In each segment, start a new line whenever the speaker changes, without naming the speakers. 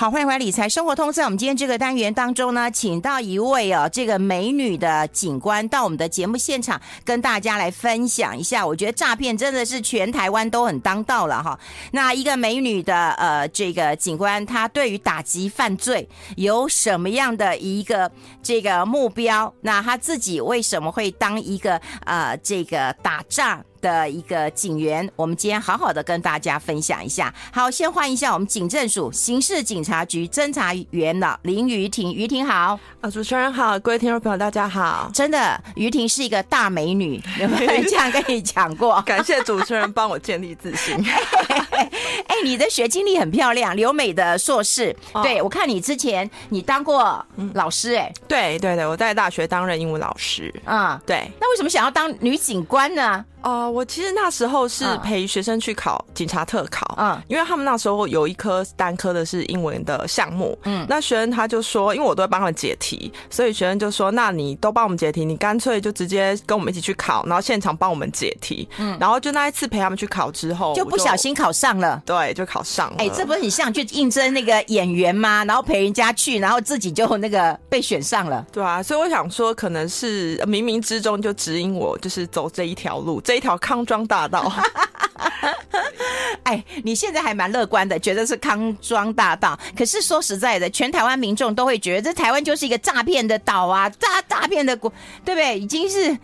好，欢迎回来理财生活通。在我们今天这个单元当中呢，请到一位哦，这个美女的警官到我们的节目现场，跟大家来分享一下。我觉得诈骗真的是全台湾都很当道了哈。那一个美女的呃，这个警官，她对于打击犯罪有什么样的一个这个目标？那她自己为什么会当一个呃，这个打仗？的一个警员，我们今天好好的跟大家分享一下。好，先欢迎一下我们警政署刑事警察局侦查员的林于婷，于婷好。
啊，主持人好，各位听众朋友大家好。
真的，于婷是一个大美女，有没有这样跟你讲过？
感谢主持人帮我建立自信。
哎，你的学经历很漂亮，留美的硕士。哦、对，我看你之前你当过老师，哎、嗯，
对对对，我在大学担任英文老师。
啊、嗯，
对。
那为什么想要当女警官呢？
哦、呃，我其实那时候是陪学生去考警察特考，
嗯，
因为他们那时候有一科单科的是英文的项目，
嗯，
那学生他就说，因为我都会帮他们解题，所以学生就说，那你都帮我们解题，你干脆就直接跟我们一起去考，然后现场帮我们解题，
嗯，
然后就那一次陪他们去考之后，
就不小心考上了，
对，就考上了，哎、
欸，这不是很像去应征那个演员吗？然后陪人家去，然后自己就那个被选上了，
对啊，所以我想说，可能是冥冥之中就指引我，就是走这一条路，这一条康庄大道，
哎，你现在还蛮乐观的，觉得是康庄大道。可是说实在的，全台湾民众都会觉得这台湾就是一个诈骗的岛啊，诈诈骗的国，对不对？已经是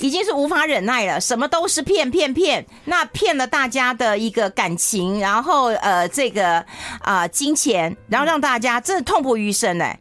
已经是无法忍耐了，什么都是骗骗骗，那骗了大家的一个感情，然后呃这个啊、金钱，然后让大家真的痛不欲生哎。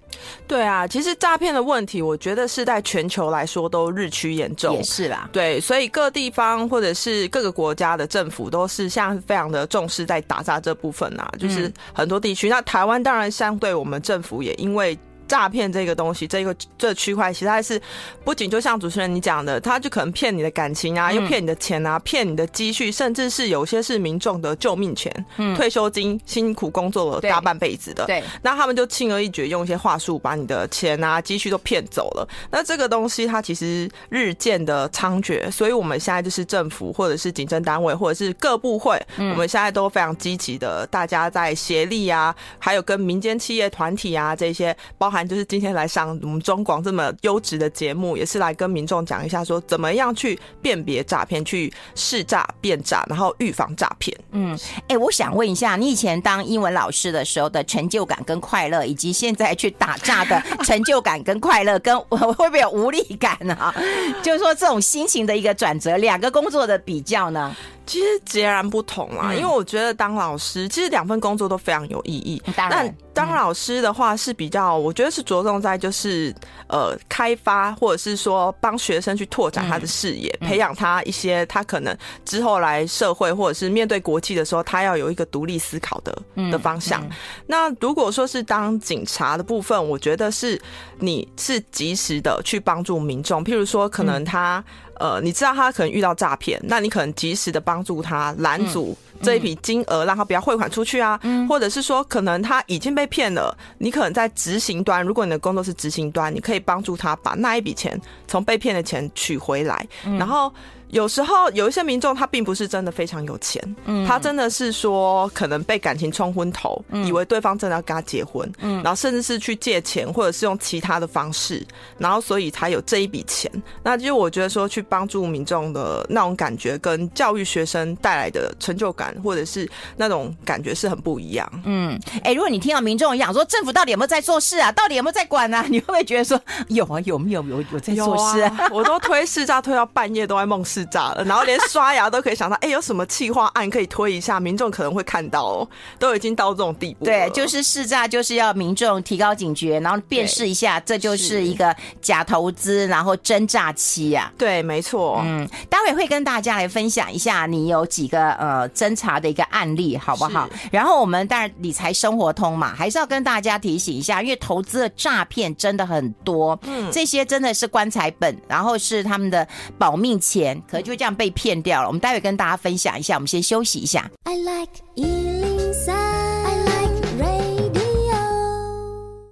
对啊，其实诈骗的问题，我觉得是在全球来说都日趋严重。
也是啦，
对，所以各地方或者是各个国家的政府都是现在非常的重视在打诈这部分啊，就是很多地区。那台湾当然相对我们政府也因为。诈骗这个东西，这个这区块其实还是不仅就像主持人你讲的，他就可能骗你的感情啊，又骗你的钱啊，骗你的积蓄，甚至是有些是民众的救命钱、嗯、退休金，辛苦工作了大半辈子的，
对，
那他们就轻而易举用一些话术把你的钱啊积蓄都骗走了。那这个东西它其实日渐的猖獗，所以我们现在就是政府或者是警政单位或者是各部会，我们现在都非常积极的，大家在协力啊，还有跟民间企业团体啊这些包含。就是今天来上我们中广这么优质的节目，也是来跟民众讲一下，说怎么样去辨别诈骗，去试诈辨诈，然后预防诈骗。
嗯，哎、欸，我想问一下，你以前当英文老师的时候的成就感跟快乐，以及现在去打诈的 成就感跟快乐，跟我会不会有无力感呢？就是说这种心情的一个转折，两个工作的比较呢？
其实截然不同啦，因为我觉得当老师，其实两份工作都非常有意义。
当然，
但当老师的话是比较，我觉得是着重在就是呃开发，或者是说帮学生去拓展他的视野，培养他一些他可能之后来社会或者是面对国际的时候，他要有一个独立思考的的方向。那如果说是当警察的部分，我觉得是你是及时的去帮助民众，譬如说可能他。呃，你知道他可能遇到诈骗，那你可能及时的帮助他拦阻这一笔金额，让他不要汇款出去啊，
嗯，
或者是说可能他已经被骗了，你可能在执行端，如果你的工作是执行端，你可以帮助他把那一笔钱从被骗的钱取回来，然后。有时候有一些民众他并不是真的非常有钱，
嗯，
他真的是说可能被感情冲昏头，
嗯，
以为对方真的要跟他结婚，
嗯，
然后甚至是去借钱或者是用其他的方式，然后所以才有这一笔钱。那就我觉得说去帮助民众的那种感觉，跟教育学生带来的成就感或者是那种感觉是很不一样。
嗯，哎，如果你听到民众讲说政府到底有没有在做事啊，到底有没有在管啊，你会不会觉得说有啊，有没有有有在做事啊？
啊我都推试诈推到半夜都在梦 识诈了，然后连刷牙都可以想到，哎、欸，有什么企划案可以推一下？民众可能会看到哦，都已经到这种地步。
对，就是试诈，就是要民众提高警觉，然后辨识一下，这就是一个假投资，然后真诈欺啊。
对，没错。
嗯，待会会跟大家来分享一下，你有几个呃侦查的一个案例，好不好？然后我们当然理财生活通嘛，还是要跟大家提醒一下，因为投资的诈骗真的很多，
嗯，
这些真的是棺材本，然后是他们的保命钱，可就这样被骗掉了。我们待会跟大家分享一下，我们先休息一下。I like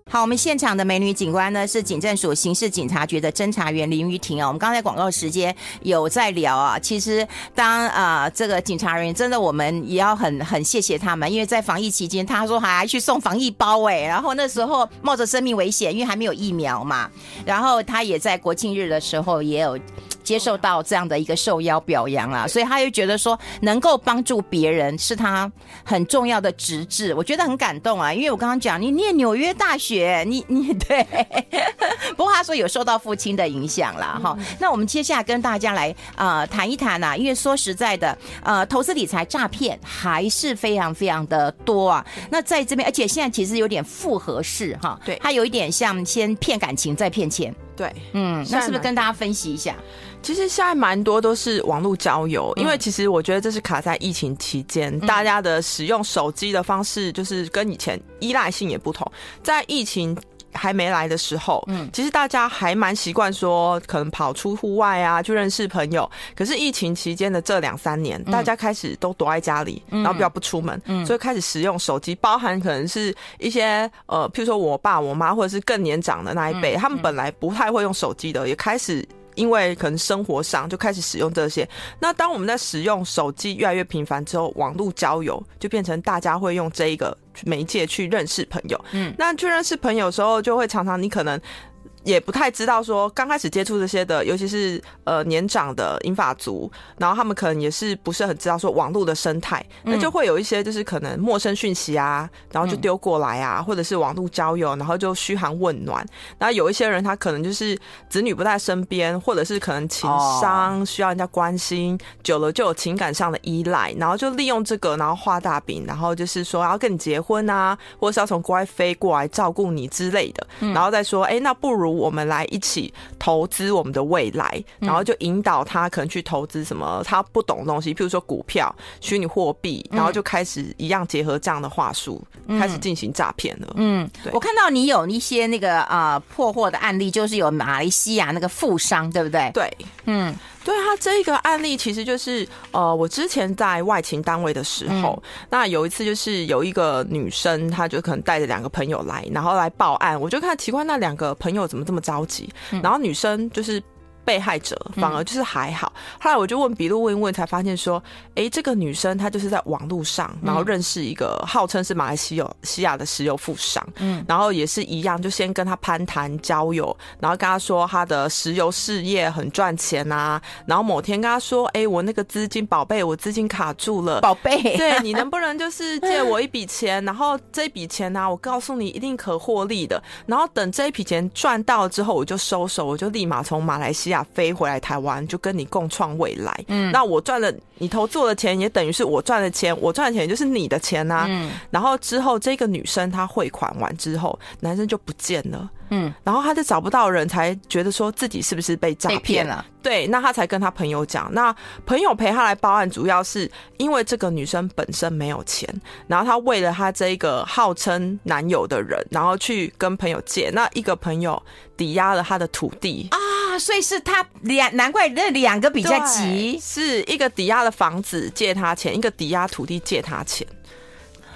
好，我们现场的美女警官呢是警政署刑事警察局的侦查员林玉婷啊。我们刚才广告时间有在聊啊，其实当啊、呃、这个警察人员真的我们也要很很谢谢他们，因为在防疫期间，他说还去送防疫包哎，然后那时候冒着生命危险，因为还没有疫苗嘛，然后他也在国庆日的时候也有。接受到这样的一个受邀表扬啊，所以他又觉得说能够帮助别人是他很重要的职志，我觉得很感动啊。因为我刚刚讲你念纽约大学，你 你对，不过他说有受到父亲的影响啦。哈、嗯。那我们接下来跟大家来呃谈一谈啊，因为说实在的，呃，投资理财诈骗还是非常非常的多啊。那在这边，而且现在其实有点复合式哈，对，它有一点像先骗感情再骗钱。
对，
嗯，那是不是跟大家分析一下？
其实现在蛮多都是网络交友，因为其实我觉得这是卡在疫情期间，嗯、大家的使用手机的方式就是跟以前依赖性也不同，在疫情。还没来的时候，嗯，其实大家还蛮习惯说，可能跑出户外啊，去认识朋友。可是疫情期间的这两三年，大家开始都躲在家里，然后比较不出门，所以开始使用手机，包含可能是一些呃，譬如说我爸、我妈，或者是更年长的那一辈，他们本来不太会用手机的，也开始。因为可能生活上就开始使用这些，那当我们在使用手机越来越频繁之后，网络交友就变成大家会用这一个媒介去认识朋友。嗯，那去认识朋友的时候，就会常常你可能。也不太知道说刚开始接触这些的，尤其是呃年长的英法族，然后他们可能也是不是很知道说网络的生态，那就会有一些就是可能陌生讯息啊，然后就丢过来啊，或者是网络交友，然后就嘘寒问暖。然后有一些人他可能就是子女不在身边，或者是可能情商需要人家关心，久了就有情感上的依赖，然后就利用这个，然后画大饼，然后就是说要跟你结婚啊，或者是要从国外飞过来照顾你之类的，然后再说哎、欸，那不如。我们来一起投资我们的未来，然后就引导他可能去投资什么他不懂的东西，譬如说股票、虚拟货币，然后就开始一样结合这样的话术，开始进行诈骗了。
嗯，对。我看到你有一些那个啊破获的案例，就是有马来西亚那个富商，对不对？
对，嗯。对他这一个案例，其实就是呃，我之前在外勤单位的时候，嗯、那有一次就是有一个女生，她就可能带着两个朋友来，然后来报案，我就看奇怪，那两个朋友怎么这么着急？嗯、然后女生就是。被害者反而就是还好，后来我就问笔录问一问，才发现说，哎，这个女生她就是在网络上，然后认识一个号称是马来西亚西亚的石油富商，嗯，然后也是一样，就先跟他攀谈交友，然后跟他说他的石油事业很赚钱啊，然后某天跟他说，哎，我那个资金宝贝，我资金卡住了，
宝贝，
对，你能不能就是借我一笔钱，然后这笔钱呢，我告诉你一定可获利的，然后等这一笔钱赚到之后，我就收手，我就立马从马来西亚。飞回来台湾，就跟你共创未来。嗯，那我赚了你投做的钱，也等于是我赚的钱。我赚的钱就是你的钱啊。嗯，然后之后这个女生她汇款完之后，男生就不见了。嗯，然后他就找不到人，才觉得说自己是不是被诈骗了？对，那他才跟他朋友讲。那朋友陪他来报案，主要是因为这个女生本身没有钱，然后他为了他这个号称男友的人，然后去跟朋友借。那一个朋友抵押了他的土地
啊，所以是他两，难怪那两个比较急，
是一个抵押的房子借他钱，一个抵押土地借他钱。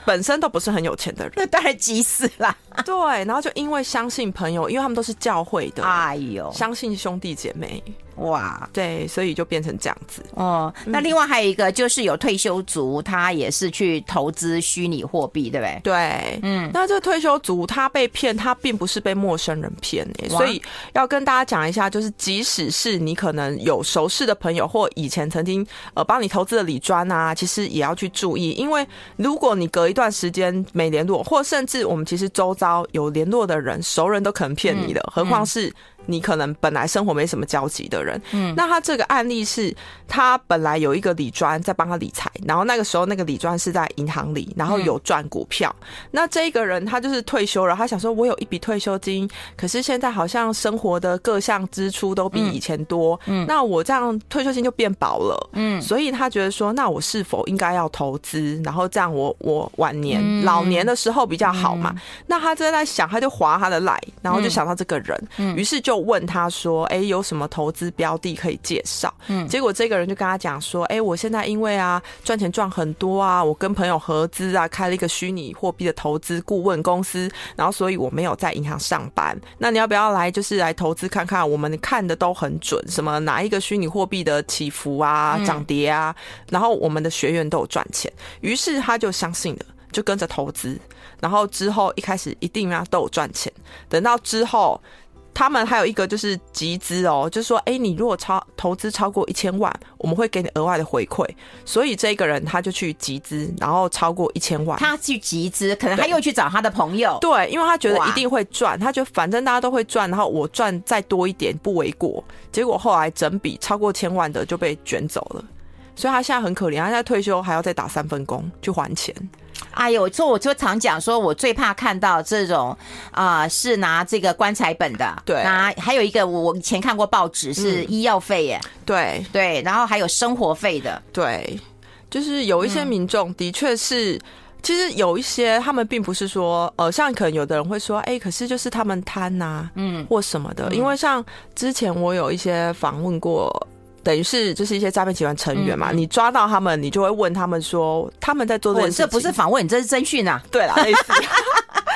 本身都不是很有钱的人，
那当然急死了。
对，然后就因为相信朋友，因为他们都是教会的，
哎呦，
相信兄弟姐妹。
哇，
对，所以就变成这样子
哦。那另外还有一个就是有退休族，他也是去投资虚拟货币，对不对？
对，嗯。那这个退休族他被骗，他并不是被陌生人骗哎，所以要跟大家讲一下，就是即使是你可能有熟识的朋友，或以前曾经呃帮你投资的李专啊，其实也要去注意，因为如果你隔一段时间没联络，或甚至我们其实周遭有联络的人，熟人都可能骗你的，何况是。你可能本来生活没什么交集的人，嗯，那他这个案例是，他本来有一个理专在帮他理财，然后那个时候那个理专是在银行里，然后有赚股票。嗯、那这个人他就是退休了，他想说，我有一笔退休金，可是现在好像生活的各项支出都比以前多，嗯，那我这样退休金就变薄了，嗯，所以他觉得说，那我是否应该要投资，然后这样我我晚年、嗯、老年的时候比较好嘛？嗯、那他正在想，他就划他的来，然后就想到这个人，嗯，于是就。就问他说：“哎，有什么投资标的可以介绍？”嗯，结果这个人就跟他讲说：“哎，我现在因为啊赚钱赚很多啊，我跟朋友合资啊开了一个虚拟货币的投资顾问公司，然后所以我没有在银行上班。那你要不要来就是来投资看看？我们看的都很准，什么哪一个虚拟货币的起伏啊、涨跌啊，然后我们的学员都有赚钱。于是他就相信了，就跟着投资。然后之后一开始一定啊都有赚钱，等到之后。”他们还有一个就是集资哦，就是说，哎，你如果超投资超过一千万，我们会给你额外的回馈。所以这个人他就去集资，然后超过一千万，
他去集资，可能他又去找他的朋友，
对，对，因为他觉得一定会赚，他觉得反正大家都会赚，然后我赚再多一点不为过。结果后来整笔超过千万的就被卷走了，所以他现在很可怜，他现在退休还要再打三份工去还钱。
哎呦，说我就常讲说，我最怕看到这种啊、呃，是拿这个棺材本的，
对，
拿还有一个我我以前看过报纸是医药费耶，
嗯、对。
对，然后还有生活费的，
对，就是有一些民众的确是，嗯、其实有一些他们并不是说，呃，像可能有的人会说，哎，可是就是他们贪呐、啊，嗯，或什么的，嗯、因为像之前我有一些访问过。等于是就是一些诈骗集团成员嘛，嗯、你抓到他们，你就会问他们说他们在做这件事情。
这不是访问，你这是侦讯啊。
对啦，类似。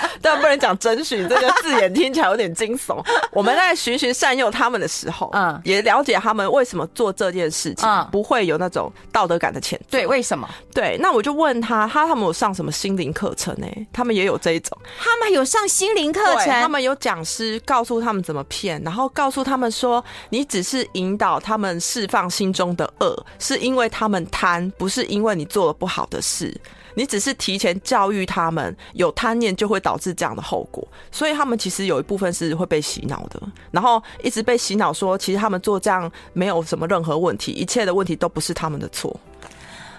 但不能讲侦讯，这个字眼听起来有点惊悚。我们在循循善诱他们的时候，嗯，也了解他们为什么做这件事情，嗯，不会有那种道德感的谴责。
对，为什么？
对，那我就问他，他他们有上什么心灵课程呢？他们也有这一种，
他们有上心灵课程，
他们有讲师告诉他们怎么骗，然后告诉他们说，你只是引导他们释放心中的恶，是因为他们贪，不是因为你做了不好的事。你只是提前教育他们，有贪念就会导致这样的后果，所以他们其实有一部分是会被洗脑的，然后一直被洗脑说，其实他们做这样没有什么任何问题，一切的问题都不是他们的错。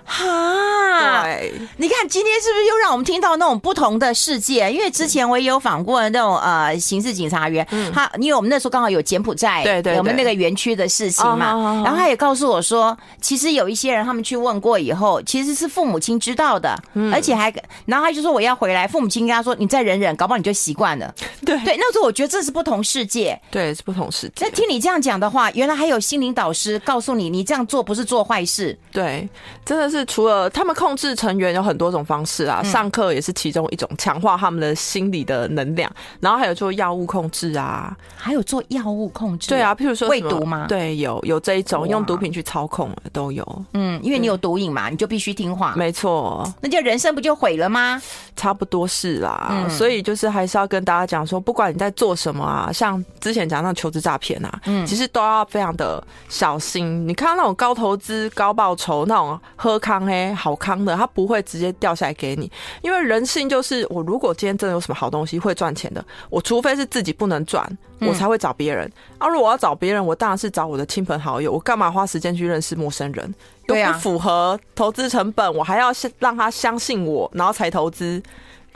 哈，对，你看今天是不是又让我们听到那种不同的世界？因为之前我也有访过那种呃刑事警察员，嗯、他因为我们那时候刚好有柬埔寨，
对对，
我们那个园区的事情嘛，哦、然后他也告诉我说，其实有一些人他们去问过以后，其实是父母亲知道的，嗯、而且还，然后他就说我要回来，父母亲跟他说你再忍忍，搞不好你就习惯了。
对。
对，那时候我觉得这是不同世界，
对，是不同世界。
那听你这样讲的话，原来还有心灵导师告诉你，你这样做不是做坏事，
对，真的是除了他们。控制成员有很多种方式啊，上课也是其中一种，强化他们的心理的能量。然后还有做药物控制啊，
还有做药物控制。
对啊，譬如说
喂毒吗？
对，有有这一种用毒品去操控的都有。
嗯，因为你有毒瘾嘛，你就必须听话。
没错，
那就人生不就毁了吗？
差不多是啦。嗯，所以就是还是要跟大家讲说，不管你在做什么啊，像之前讲那求职诈骗啊，嗯，其实都要非常的小心。你看到那种高投资、高报酬那种喝康嘿好康。康的，他不会直接掉下来给你，因为人性就是，我如果今天真的有什么好东西会赚钱的，我除非是自己不能赚，我才会找别人。嗯、啊，如果我要找别人，我当然是找我的亲朋好友。我干嘛花时间去认识陌生人？又不符合投资成本，我还要让他相信我，然后才投资。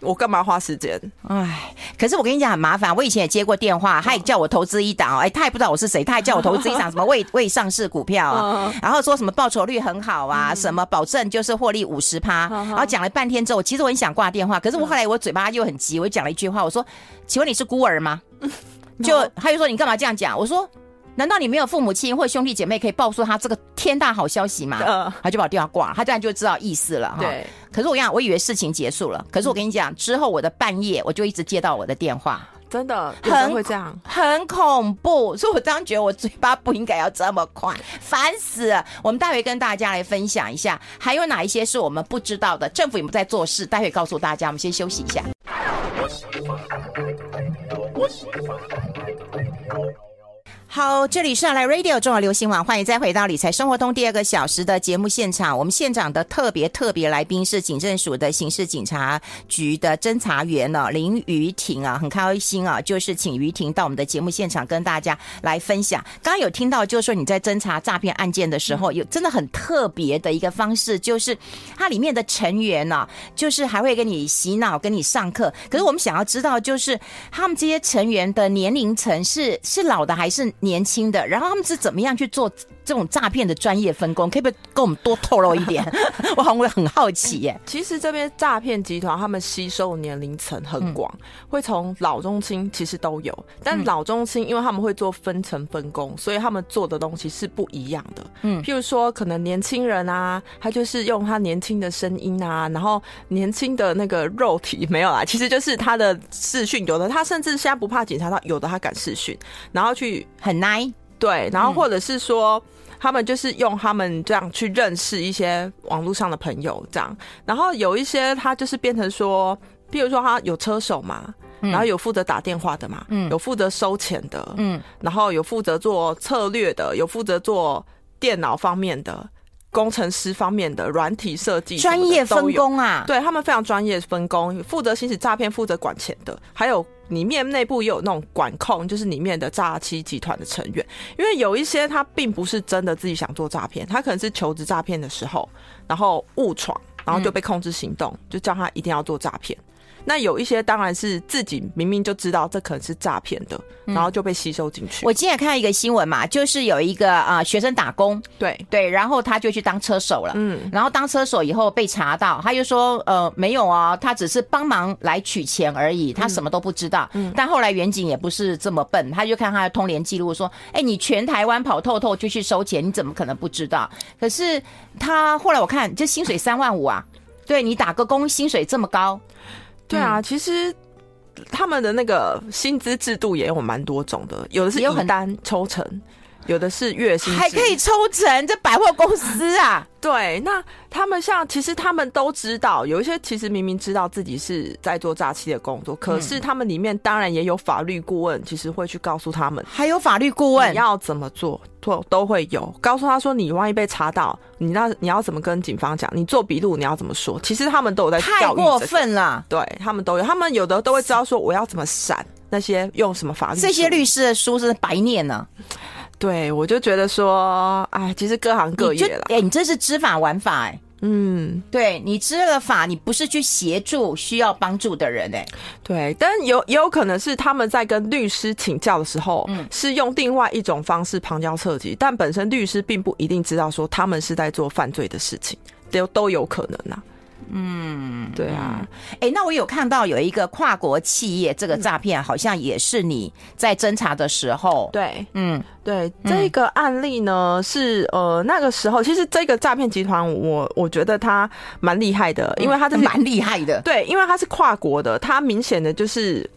我干嘛花时间？
哎，可是我跟你讲很麻烦。我以前也接过电话，他也叫我投资一档，哎，他也不知道我是谁，他还叫我投资一档 什么未未上市股票啊，然后说什么报酬率很好啊，什么保证就是获利五十趴，然后讲了半天之后，其实我很想挂电话，可是我后来我嘴巴又很急，我就讲了一句话，我说：“请问你是孤儿吗？”就 他就说：“你干嘛这样讲？”我说。难道你没有父母亲或兄弟姐妹可以告诉他这个天大好消息吗？嗯、他就把电话挂了，他这样就知道意思了哈。对。可是我跟你讲，我以为事情结束了，可是我跟你讲，之后我的半夜我就一直接到我的电话，
真的，很会这样，
很恐怖。所以我当时觉得我嘴巴不应该要这么快，烦死了。我们待会跟大家来分享一下，还有哪一些是我们不知道的，政府有没有在做事？待会告诉大家。我们先休息一下。好，这里是来 Radio 中华流行网，欢迎再回到理财生活通第二个小时的节目现场。我们现场的特别特别来宾是警政署的刑事警察局的侦查员呢、哦，林瑜婷啊，很开心啊，就是请瑜婷到我们的节目现场跟大家来分享。刚刚有听到，就是说你在侦查诈骗案件的时候，有真的很特别的一个方式，就是它里面的成员呢、就是还会跟你洗脑，跟你上课。可是我们想要知道，就是他们这些成员的年龄层是是老的还是？年轻的，然后他们是怎么样去做这这种诈骗的专业分工？可不可以跟我们多透露一点？我好像会很好奇耶。
其实这边诈骗集团他们吸收年龄层很广，嗯、会从老中青其实都有。但老中青因为他们会做分层分工，所以他们做的东西是不一样的。嗯，譬如说可能年轻人啊，他就是用他年轻的声音啊，然后年轻的那个肉体没有啦，其实就是他的视讯，有的他甚至现在不怕警察，他有的他敢视讯，然后去
很 nice。
对，然后或者是说，他们就是用他们这样去认识一些网络上的朋友，这样。然后有一些他就是变成说，比如说他有车手嘛，然后有负责打电话的嘛，嗯，有负责收钱的，嗯，然后有负责做策略的，有负责做电脑方面的。工程师方面的软体设计
专业分工啊，
对，他们非常专业分工，负责行使诈骗，负责管钱的，还有里面内部也有那种管控，就是里面的诈欺集团的成员。因为有一些他并不是真的自己想做诈骗，他可能是求职诈骗的时候，然后误闯，然后就被控制行动，就叫他一定要做诈骗。那有一些当然是自己明明就知道这可能是诈骗的，然后就被吸收进去。
我今天看到一个新闻嘛，就是有一个啊、呃、学生打工，
对
对，然后他就去当车手了，嗯，然后当车手以后被查到，他就说呃没有啊，他只是帮忙来取钱而已，他什么都不知道。嗯，但后来远景也不是这么笨，他就看他的通联记录说，哎，你全台湾跑透透就去收钱，你怎么可能不知道？可是他后来我看，这薪水三万五啊，对你打个工薪水这么高。
对啊，其实他们的那个薪资制度也有蛮多种的，有的是有很单抽成，有的是月薪，
还可以抽成，这百货公司啊。
对，那他们像其实他们都知道，有一些其实明明知道自己是在做诈欺的工作，可是他们里面当然也有法律顾问，其实会去告诉他们，
还有法律顾问。
你要怎么做，都都会有。告诉他说，你万一被查到，你那你要怎么跟警方讲，你做笔录你要怎么说，其实他们都有在
太过分了，
对他们都有，他们有的都会知道说我要怎么闪那些用什么法律，
这些律师的书是白念呢。
对，我就觉得说，哎，其实各行各业了。
哎，你这是知法玩法，哎，
嗯，
对，你知了法，你不是去协助需要帮助的人，哎，
对，但有也有可能是他们在跟律师请教的时候，嗯，是用另外一种方式旁敲侧击，但本身律师并不一定知道说他们是在做犯罪的事情，都都有可能呐、啊。嗯，对啊，
哎、欸，那我有看到有一个跨国企业这个诈骗，好像也是你在侦查的时候，
对，嗯，对，这个案例呢是呃那个时候，其实这个诈骗集团，我我觉得他蛮厉害的，因为他是
蛮厉害的，
对，因为他是跨国的，他明显的就是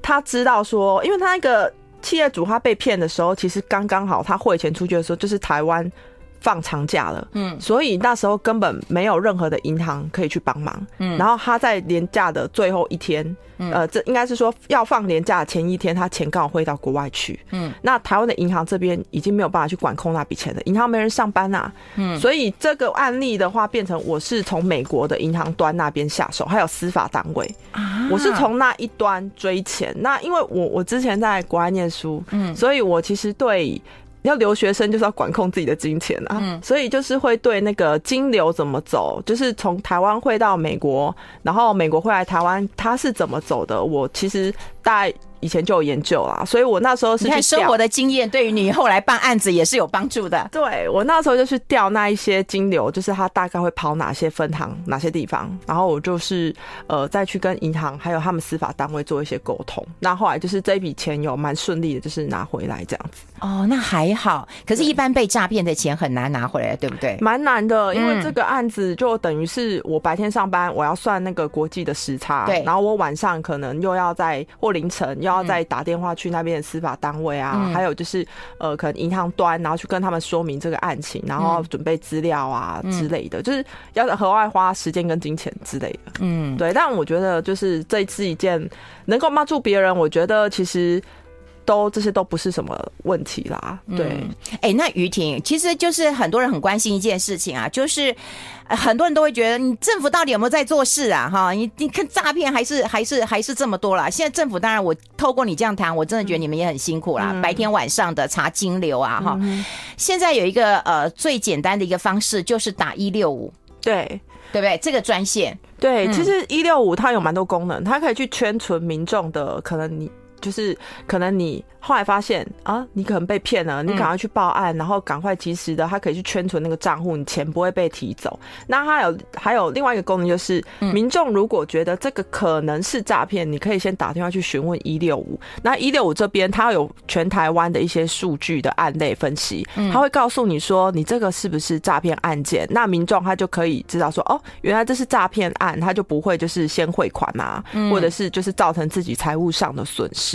他知道说，因为他那个企业主他被骗的时候，其实刚刚好他汇钱出去的时候，就是台湾。放长假了，嗯，所以那时候根本没有任何的银行可以去帮忙，嗯，然后他在年假的最后一天，嗯，呃，这应该是说要放年假前一天，他钱刚好汇到国外去，嗯，那台湾的银行这边已经没有办法去管控那笔钱了，银行没人上班啊，嗯，所以这个案例的话，变成我是从美国的银行端那边下手，还有司法单位，啊，我是从那一端追钱，那因为我我之前在国外念书，嗯，所以我其实对。要留学生就是要管控自己的金钱啊，嗯，所以就是会对那个金流怎么走，就是从台湾汇到美国，然后美国汇来台湾，它是怎么走的？我其实大概。以前就有研究啦，所以我那时候是去
看生活的经验，对于你后来办案子也是有帮助的。
对，我那时候就去调那一些金流，就是他大概会跑哪些分行、哪些地方，然后我就是呃再去跟银行还有他们司法单位做一些沟通。那后来就是这一笔钱有蛮顺利的，就是拿回来这样子。
哦，那还好。可是，一般被诈骗的钱很难拿回来，对不对？
蛮难的，因为这个案子就等于是我白天上班，我要算那个国际的时差，对，然后我晚上可能又要在或凌晨。又要再打电话去那边的司法单位啊，嗯、还有就是呃，可能银行端，然后去跟他们说明这个案情，然后准备资料啊之类的，嗯、就是要额外花时间跟金钱之类的。嗯，对。但我觉得就是这次一件能够帮助别人，我觉得其实。都这些都不是什么问题啦，对。
哎、嗯欸，那于婷，其实就是很多人很关心一件事情啊，就是很多人都会觉得，你政府到底有没有在做事啊？哈，你你看诈骗还是还是还是这么多啦。现在政府当然，我透过你这样谈，我真的觉得你们也很辛苦啦，嗯、白天晚上的查金流啊，哈、嗯。现在有一个呃最简单的一个方式，就是打一六五，
对
对不对？这个专线，
对，嗯、其实一六五它有蛮多功能，它可以去圈存民众的可能你。就就是可能你后来发现啊，你可能被骗了，你赶快去报案，然后赶快及时的，他可以去圈存那个账户，你钱不会被提走。那还有还有另外一个功能就是，民众如果觉得这个可能是诈骗，你可以先打电话去询问一六五。那一六五这边他有全台湾的一些数据的案例分析，他会告诉你说你这个是不是诈骗案件。那民众他就可以知道说哦，原来这是诈骗案，他就不会就是先汇款啊，或者是就是造成自己财务上的损失。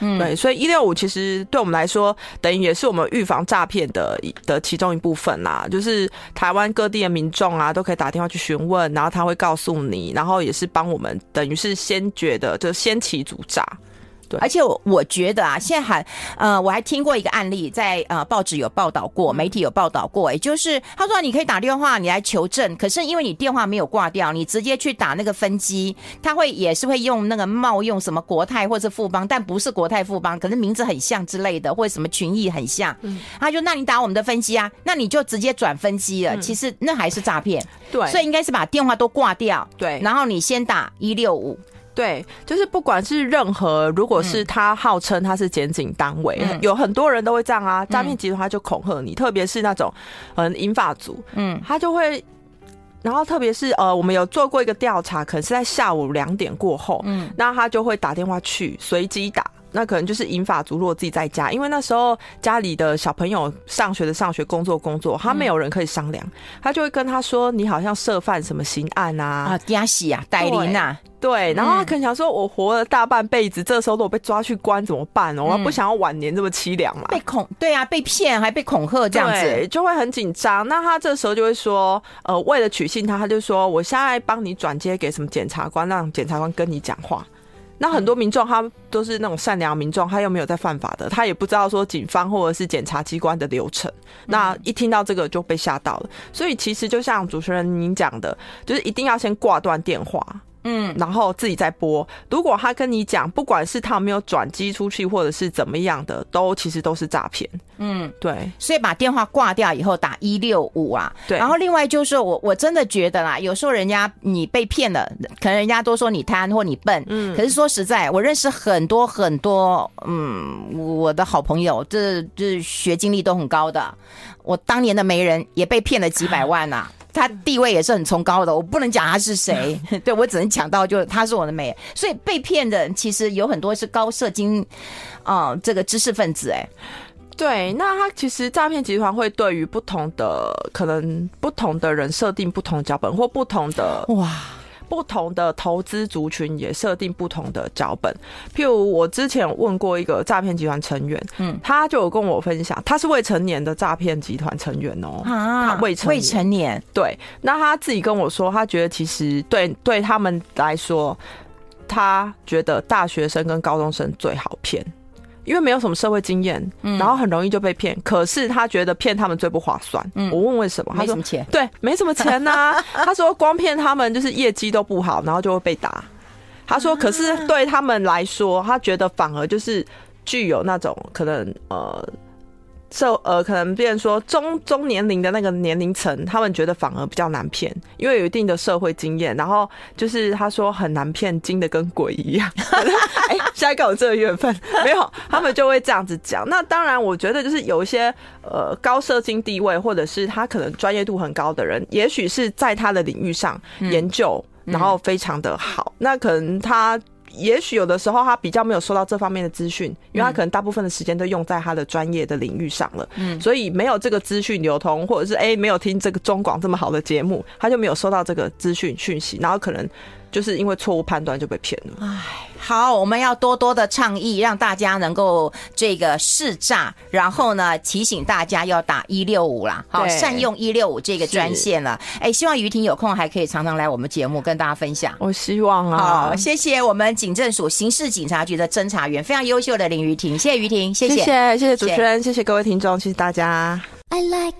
对，所以一六五其实对我们来说，等于也是我们预防诈骗的的其中一部分啦。就是台湾各地的民众啊，都可以打电话去询问，然后他会告诉你，然后也是帮我们，等于是先觉得就先起主诈。对，
而且我我觉得啊，现在还呃，我还听过一个案例，在呃报纸有报道过，媒体有报道过，也就是他说你可以打电话你来求证，可是因为你电话没有挂掉，你直接去打那个分机，他会也是会用那个冒用什么国泰或是富邦，但不是国泰富邦，可是名字很像之类的，或者什么群益很像，嗯，他就那你打我们的分机啊，那你就直接转分机了，嗯，其实那还是诈骗，
对，
所以应该是把电话都挂掉，
对，
然后你先打一六五。
对，就是不管是任何，如果是他号称他是检警单位，嗯、有很多人都会这样啊。诈骗集团他就恐吓你，嗯、特别是那种嗯银发族，嗯，他就会，然后特别是呃，我们有做过一个调查，可能是在下午两点过后，嗯，那他就会打电话去随机打。那可能就是银发族，如果自己在家，因为那时候家里的小朋友上学的上学，工作工作，他没有人可以商量，他就会跟他说：“你好像涉犯什么刑案啊？”
啊，惊死啊，戴琳啊，
对。然后他可能想说：“我活了大半辈子，这时候如果被抓去关怎么办？我不想要晚年这么凄凉嘛。”
被恐，对啊，被骗还被恐吓这样子，
就会很紧张。那他这时候就会说：“呃，为了取信他，他就说我现在帮你转接给什么检察官，让检察官跟你讲话。”那很多民众他都是那种善良民众，他又没有在犯法的，他也不知道说警方或者是检察机关的流程。那一听到这个就被吓到了，所以其实就像主持人您讲的，就是一定要先挂断电话。嗯，然后自己再拨。如果他跟你讲，不管是他有没有转机出去，或者是怎么样的，都其实都是诈骗。嗯，对。
所以把电话挂掉以后打一六五啊。对。然后另外就是我我真的觉得啦，有时候人家你被骗了，可能人家都说你贪或你笨。嗯。可是说实在，我认识很多很多，嗯，我的好朋友，这这学经历都很高的。我当年的媒人也被骗了几百万呐、啊。他地位也是很崇高的，我不能讲他是谁，对，我只能讲到就他是我的美，所以被骗的其实有很多是高社经啊、呃，这个知识分子哎，
对，那他其实诈骗集团会对于不同的可能不同的人设定不同的脚本或不同的哇。不同的投资族群也设定不同的脚本，譬如我之前问过一个诈骗集团成员，嗯，他就有跟我分享，他是未成年的诈骗集团成员哦，啊，他未成
未成年，
对，那他自己跟我说，他觉得其实对对他们来说，他觉得大学生跟高中生最好骗。因为没有什么社会经验，嗯，然后很容易就被骗。可是他觉得骗他们最不划算。嗯，我问为什么？他说
没什么钱。
对，没什么钱呐，啊。他说光骗他们就是业绩都不好，然后就会被打。他说，可是对他们来说，他觉得反而就是具有那种可能呃。受呃，可能变成说中中年龄的那个年龄层，他们觉得反而比较难骗，因为有一定的社会经验。然后就是他说很难骗，精的跟鬼一样。哎、欸，现在刚好这个月份没有，他们就会这样子讲。那当然，我觉得就是有一些呃高社经地位，或者是他可能专业度很高的人，也许是在他的领域上研究，然后非常的好。那可能他。也许有的时候他比较没有收到这方面的资讯，因为他可能大部分的时间都用在他的专业的领域上了，嗯，所以没有这个资讯流通，或者是哎、欸、没有听这个中广这么好的节目，他就没有收到这个资讯讯息，然后可能。就是因为错误判断就被骗了。
哎，好，我们要多多的倡议，让大家能够这个识诈，然后呢提醒大家要打一六五啦，好，善用一六五这个专线了。哎，希望于婷有空还可以常常来我们节目跟大家分享。
我希望啊，
好，谢谢我们警政署刑事警察局的侦查员，非常优秀的林于婷，谢谢于婷，谢谢，
谢谢，谢谢主持人，谢谢，各位听众，谢谢大家。I like